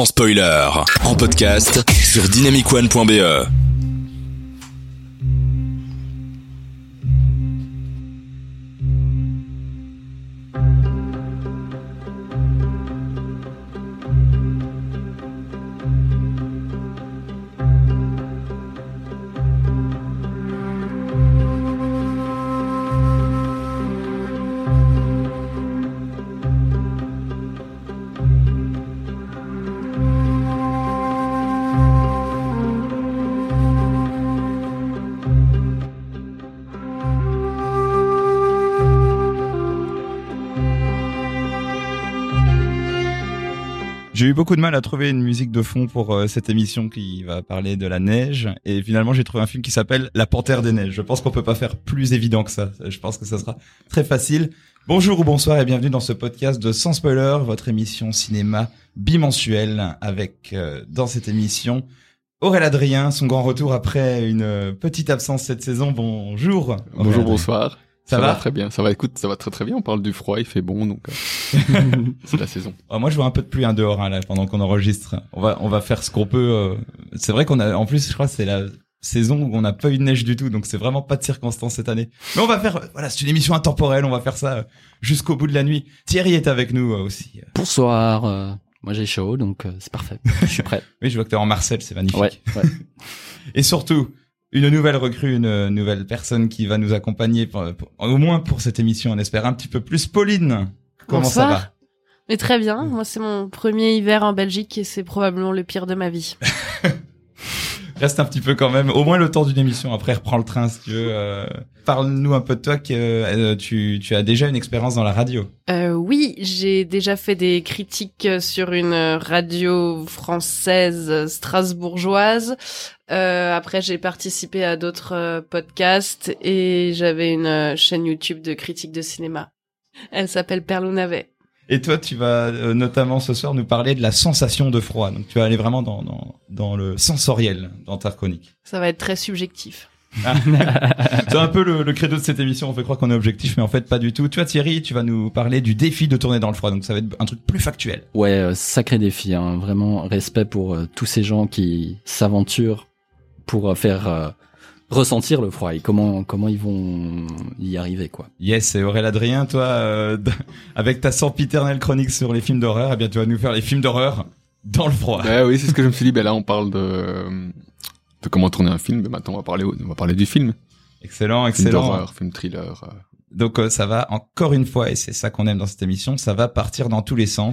sans spoiler, en podcast sur dynamicone.be. J'ai eu beaucoup de mal à trouver une musique de fond pour euh, cette émission qui va parler de la neige et finalement j'ai trouvé un film qui s'appelle La Panthère des Neiges. Je pense qu'on peut pas faire plus évident que ça. Je pense que ça sera très facile. Bonjour ou bonsoir et bienvenue dans ce podcast de Sans Spoiler, votre émission cinéma bimensuelle avec euh, dans cette émission Aurélien Adrien, son grand retour après une euh, petite absence cette saison. Bonjour. Bonjour, bonsoir. Ça, Ça, va, va, très bien. Ça va, écoute, ça va très très bien. On parle du froid, il fait bon, donc euh, c'est la saison. Ah, moi, je vois un peu de pluie hein, dehors hein, là pendant qu'on enregistre. On va, on va faire ce qu'on peut. euh, C'est vrai qu'on a, en plus, je crois, que c'est la saison où on n'a pas eu de neige du tout, donc c'est vraiment pas de circonstance cette année. Mais on va faire, voilà, c'est une émission intemporelle. On va faire ça euh, jusqu'au bout de la nuit. Thierry est avec nous euh, aussi. Bonsoir. euh, moi j'ai chaud donc euh, c'est parfait. Je suis prêt. Oui, je vois que t'es en Marcel, c'est magnifique. Ouais. ouais. Et surtout, une nouvelle recrue, une nouvelle personne qui va nous accompagner, pour- pour- au moins pour cette émission, on espère un petit peu plus. Pauline, comment ça va? Mais très bien, moi c'est mon premier hiver en Belgique et c'est probablement le pire de ma vie. Reste un petit peu quand même, au moins le temps d'une émission. Après, reprends le train si tu veux. Euh, Parle-nous un peu de toi, que euh, tu, tu as déjà une expérience dans la radio. Euh, oui, j'ai déjà fait des critiques sur une radio française strasbourgeoise. Euh, après, j'ai participé à d'autres podcasts et j'avais une chaîne YouTube de critiques de cinéma. Elle s'appelle Perlou Navet. Et toi, tu vas euh, notamment ce soir nous parler de la sensation de froid. Donc, tu vas aller vraiment dans, dans, dans le sensoriel dans ta chronique. Ça va être très subjectif. C'est un peu le, le credo de cette émission. On fait croire qu'on est objectif, mais en fait, pas du tout. Tu vois, Thierry, tu vas nous parler du défi de tourner dans le froid. Donc, ça va être un truc plus factuel. Ouais, euh, sacré défi. Hein. Vraiment respect pour euh, tous ces gens qui s'aventurent pour euh, faire euh, ressentir le froid et comment comment ils vont y arriver quoi. Yes, et Aurélien Adrien, toi, euh, avec ta sempiternelle chronique sur les films d'horreur, eh bien, tu vas nous faire les films d'horreur dans le froid. Bah oui, c'est ce que je me suis dit. Ben là, on parle de de comment tourner un film. Mais maintenant, on va parler, on va parler du film. Excellent, Film excellent. d'horreur, film thriller. euh. Donc, euh, ça va encore une fois, et c'est ça qu'on aime dans cette émission, ça va partir dans tous les sens.